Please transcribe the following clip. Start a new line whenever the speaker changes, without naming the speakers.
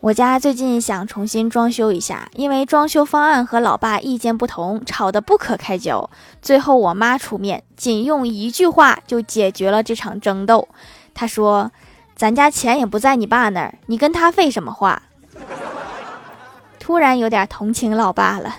我家最近想重新装修一下因为装修方案和老爸意见不同吵得不可开交。最后我妈出面仅用一句话就解决了这场争斗。她说咱家钱也不在你爸那儿你跟他废什么话？突然有点同情老爸了。